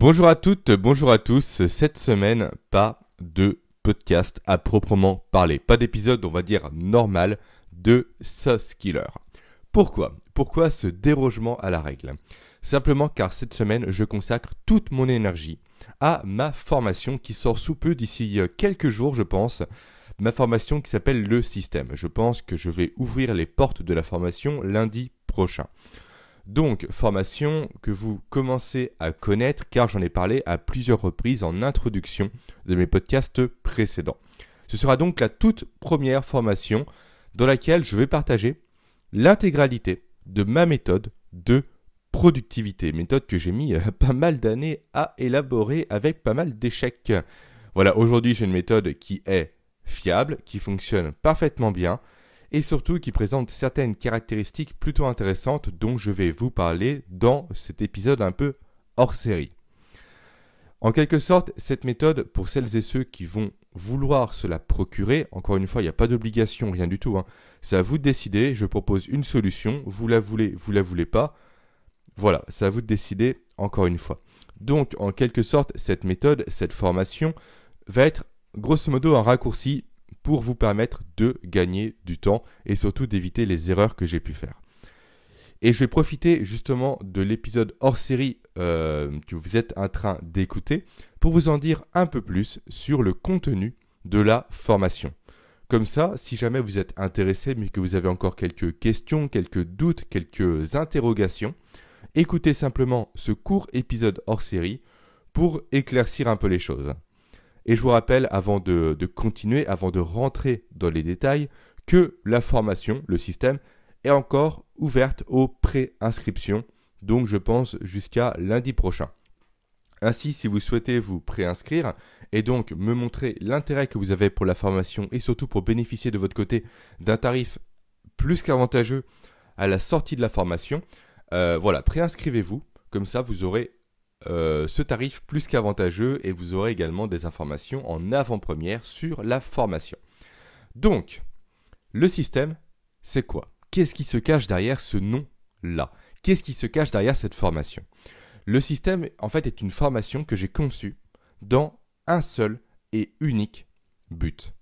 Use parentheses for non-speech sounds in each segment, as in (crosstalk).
Bonjour à toutes, bonjour à tous. Cette semaine, pas de podcast à proprement parler. Pas d'épisode, on va dire, normal de Sauce Killer. Pourquoi? Pourquoi ce dérogement à la règle? Simplement car cette semaine, je consacre toute mon énergie à ma formation qui sort sous peu d'ici quelques jours, je pense. Ma formation qui s'appelle le système. Je pense que je vais ouvrir les portes de la formation lundi prochain. Donc, formation que vous commencez à connaître car j'en ai parlé à plusieurs reprises en introduction de mes podcasts précédents. Ce sera donc la toute première formation dans laquelle je vais partager l'intégralité de ma méthode de productivité, méthode que j'ai mis euh, (laughs) pas mal d'années à élaborer avec pas mal d'échecs. Voilà, aujourd'hui j'ai une méthode qui est fiable, qui fonctionne parfaitement bien, et surtout qui présente certaines caractéristiques plutôt intéressantes dont je vais vous parler dans cet épisode un peu hors série. En quelque sorte, cette méthode, pour celles et ceux qui vont vouloir se la procurer, encore une fois, il n'y a pas d'obligation, rien du tout, hein. c'est à vous de décider, je propose une solution, vous la voulez, vous la voulez pas, voilà, c'est à vous de décider, encore une fois. Donc, en quelque sorte, cette méthode, cette formation, va être grosso modo un raccourci pour vous permettre de gagner du temps et surtout d'éviter les erreurs que j'ai pu faire. Et je vais profiter justement de l'épisode hors série euh, que vous êtes en train d'écouter pour vous en dire un peu plus sur le contenu de la formation. Comme ça, si jamais vous êtes intéressé mais que vous avez encore quelques questions, quelques doutes, quelques interrogations, écoutez simplement ce court épisode hors série pour éclaircir un peu les choses. Et je vous rappelle, avant de, continuer, avant de rentrer dans les détails, que la formation, le système, est encore ouverte aux préinscriptions, donc je pense jusqu'à lundi prochain. Ainsi, si vous souhaitez vous préinscrire et donc me montrer l'intérêt que vous avez pour la formation et surtout pour bénéficier de votre côté d'un tarif plus qu'avantageux à la sortie de la formation, euh, voilà, préinscrivez-vous, comme ça vous aurez euh, ce tarif plus qu'avantageux et vous aurez également des informations en avant-première sur la formation. Donc, le système, c'est quoi? Qu'est-ce qui se cache derrière ce nom-là? Qu'est-ce qui se cache derrière cette formation? Le système, en fait, est une formation que j'ai conçue dans un seul et unique but.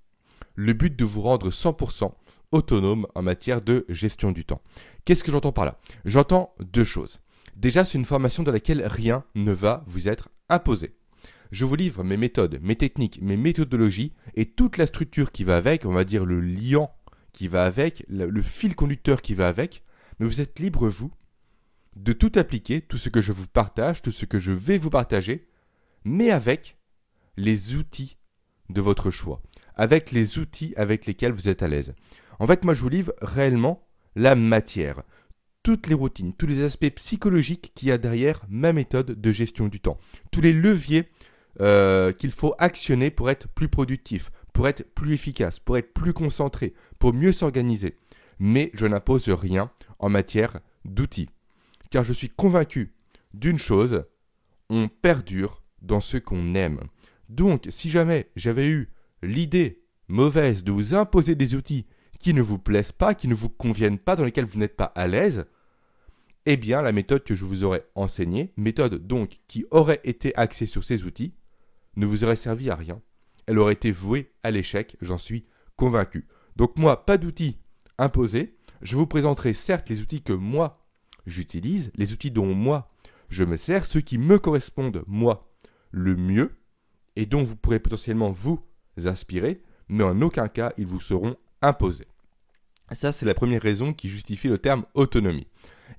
Le but de vous rendre 100% autonome en matière de gestion du temps. Qu'est-ce que j'entends par là? J'entends deux choses. Déjà, c'est une formation dans laquelle rien ne va vous être imposé. Je vous livre mes méthodes, mes techniques, mes méthodologies et toute la structure qui va avec, on va dire le liant qui va avec, le fil conducteur qui va avec, mais vous êtes libre, vous, de tout appliquer, tout ce que je vous partage, tout ce que je vais vous partager, mais avec les outils de votre choix, avec les outils avec lesquels vous êtes à l'aise. En fait, moi, je vous livre réellement la matière toutes les routines, tous les aspects psychologiques qu'il y a derrière ma méthode de gestion du temps, tous les leviers euh, qu'il faut actionner pour être plus productif, pour être plus efficace, pour être plus concentré, pour mieux s'organiser. Mais je n'impose rien en matière d'outils. Car je suis convaincu d'une chose, on perdure dans ce qu'on aime. Donc, si jamais j'avais eu l'idée mauvaise de vous imposer des outils qui ne vous plaisent pas, qui ne vous conviennent pas, dans lesquels vous n'êtes pas à l'aise, eh bien la méthode que je vous aurais enseignée, méthode donc qui aurait été axée sur ces outils, ne vous aurait servi à rien. Elle aurait été vouée à l'échec, j'en suis convaincu. Donc moi, pas d'outils imposés. Je vous présenterai certes les outils que moi j'utilise, les outils dont moi je me sers, ceux qui me correspondent moi le mieux, et dont vous pourrez potentiellement vous inspirer, mais en aucun cas ils vous seront imposés. Ça, c'est la première raison qui justifie le terme autonomie.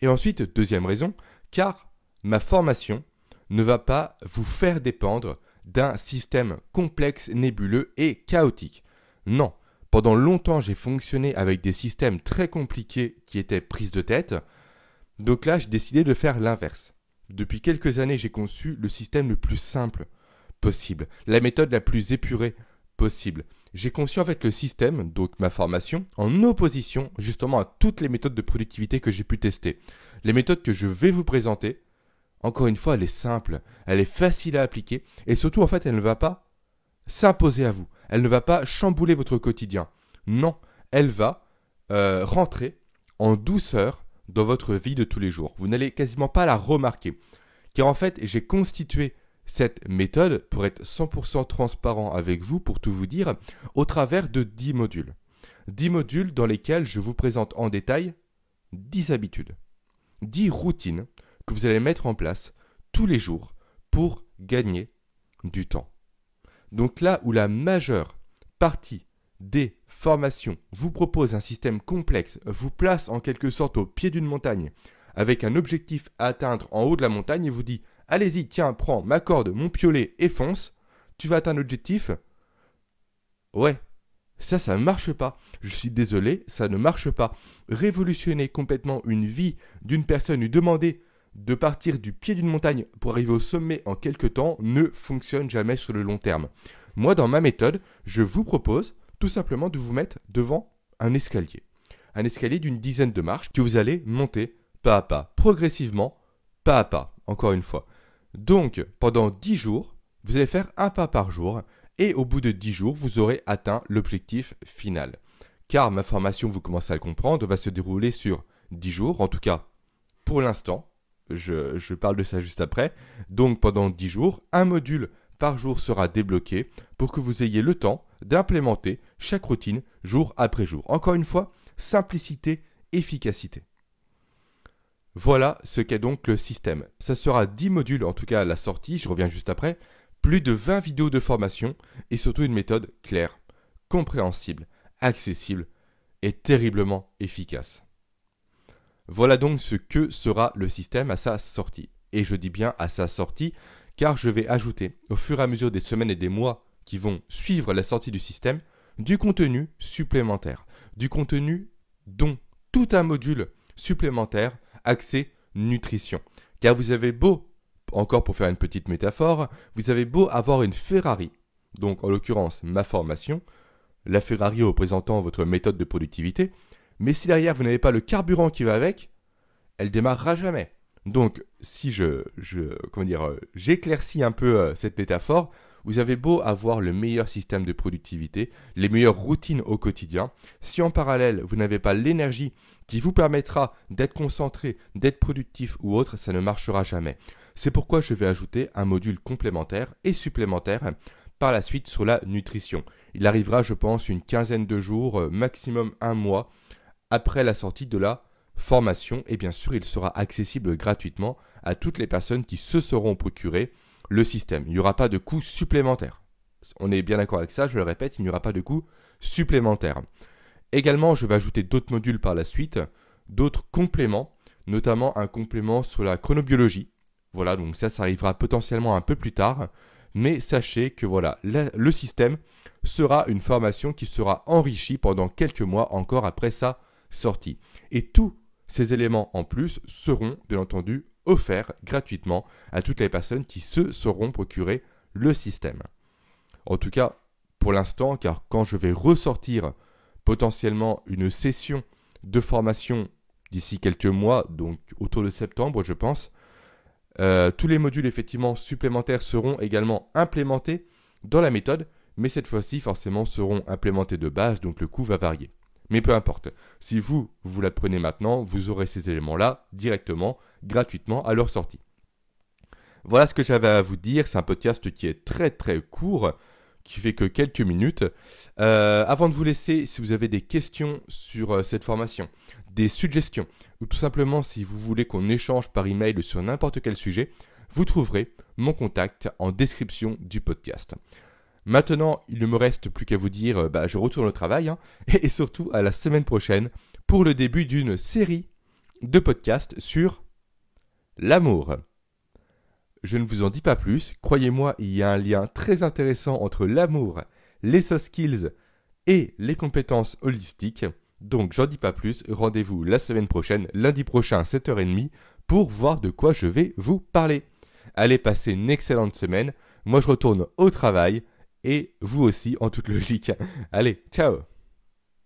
Et ensuite, deuxième raison, car ma formation ne va pas vous faire dépendre d'un système complexe, nébuleux et chaotique. Non, pendant longtemps j'ai fonctionné avec des systèmes très compliqués qui étaient prises de tête, donc là j'ai décidé de faire l'inverse. Depuis quelques années j'ai conçu le système le plus simple possible, la méthode la plus épurée possible. J'ai conçu en fait le système, donc ma formation, en opposition justement à toutes les méthodes de productivité que j'ai pu tester. Les méthodes que je vais vous présenter, encore une fois, elle est simple, elle est facile à appliquer, et surtout en fait, elle ne va pas s'imposer à vous. Elle ne va pas chambouler votre quotidien. Non, elle va euh, rentrer en douceur dans votre vie de tous les jours. Vous n'allez quasiment pas la remarquer. Car en fait, j'ai constitué cette méthode pour être 100% transparent avec vous, pour tout vous dire, au travers de 10 modules. 10 modules dans lesquels je vous présente en détail 10 habitudes, 10 routines que vous allez mettre en place tous les jours pour gagner du temps. Donc là où la majeure partie des formations vous propose un système complexe, vous place en quelque sorte au pied d'une montagne, avec un objectif à atteindre en haut de la montagne et vous dit Allez-y, tiens, prends ma corde, mon piolet et fonce, tu vas atteindre l'objectif. Ouais, ça, ça ne marche pas. Je suis désolé, ça ne marche pas. Révolutionner complètement une vie d'une personne, lui demander de partir du pied d'une montagne pour arriver au sommet en quelques temps ne fonctionne jamais sur le long terme. Moi, dans ma méthode, je vous propose tout simplement de vous mettre devant un escalier. Un escalier d'une dizaine de marches que vous allez monter pas à pas, progressivement, pas à pas, encore une fois. Donc, pendant 10 jours, vous allez faire un pas par jour et au bout de 10 jours, vous aurez atteint l'objectif final. Car ma formation, vous commencez à le comprendre, va se dérouler sur 10 jours, en tout cas pour l'instant. Je, parle de ça juste après. Donc pendant 10 jours, un module par jour sera débloqué pour que vous ayez le temps d'implémenter chaque routine jour après jour. Encore une fois, simplicité, efficacité. Voilà ce qu'est donc le système. Ça sera 10 modules en tout cas à la sortie, je reviens juste après, plus de 20 vidéos de formation et surtout une méthode claire, compréhensible, accessible et terriblement efficace. Voilà donc ce que sera le système à sa sortie. Et je dis bien à sa sortie car je vais ajouter au fur et à mesure des semaines et des mois qui vont suivre la sortie du système du contenu supplémentaire, du contenu dont tout un module supplémentaire axé nutrition. Car vous avez beau, encore pour faire une petite métaphore, vous avez beau avoir une Ferrari, donc en l'occurrence ma formation, la Ferrari représentant votre méthode de productivité, mais si derrière vous n'avez pas le carburant qui va avec, elle démarrera jamais. Donc, si je, je comment dire, euh, j'éclaircis un peu euh, cette métaphore, vous avez beau avoir le meilleur système de productivité, les meilleures routines au quotidien, si en parallèle vous n'avez pas l'énergie qui vous permettra d'être concentré, d'être productif ou autre, ça ne marchera jamais. C'est pourquoi je vais ajouter un module complémentaire et supplémentaire par la suite sur la nutrition. Il arrivera, je pense, une quinzaine de jours, euh, maximum un mois, après la sortie de la formation et bien sûr il sera accessible gratuitement à toutes les personnes qui se seront procurées le système. Il n'y aura pas de coût supplémentaire. On est bien d'accord avec ça, je le répète, il n'y aura pas de coût supplémentaire. Également, je vais ajouter d'autres modules par la suite, d'autres compléments, notamment un complément sur la chronobiologie. Voilà, donc ça, ça arrivera potentiellement un peu plus tard. Mais sachez que voilà, le système sera une formation qui sera enrichie pendant quelques mois encore après sa sortie. Et tous ces éléments en plus seront bien entendu offerts gratuitement à toutes les personnes qui se seront procurées le système. En tout cas, pour l'instant, car quand je vais ressortir potentiellement une session de formation d'ici quelques mois, donc autour de septembre, je pense, euh, tous les modules effectivement supplémentaires seront également implémentés dans la méthode, mais cette fois-ci forcément seront implémentés de base, donc le coût va varier. Mais peu importe, si vous, vous l'apprenez maintenant, vous aurez ces éléments-là directement, gratuitement à leur sortie. Voilà ce que j'avais à vous dire, c'est un podcast qui est très très court, qui fait que quelques minutes. Euh, avant de vous laisser, si vous avez des questions sur euh, cette formation, des suggestions, ou tout simplement si vous voulez qu'on échange par email sur n'importe quel sujet, vous trouverez mon contact en description du podcast. Maintenant, il ne me reste plus qu'à vous dire, euh, bah, je retourne au travail, hein, (laughs) et surtout à la semaine prochaine pour le début d'une série de podcasts sur l'amour. Je ne vous en dis pas plus, croyez-moi, il y a un lien très intéressant entre l'amour, les soft skills et les compétences holistiques. Donc j'en dis pas plus, rendez-vous la semaine prochaine, lundi prochain 7h30, pour voir de quoi je vais vous parler. Allez passer une excellente semaine, moi je retourne au travail, et vous aussi en toute logique. Allez, ciao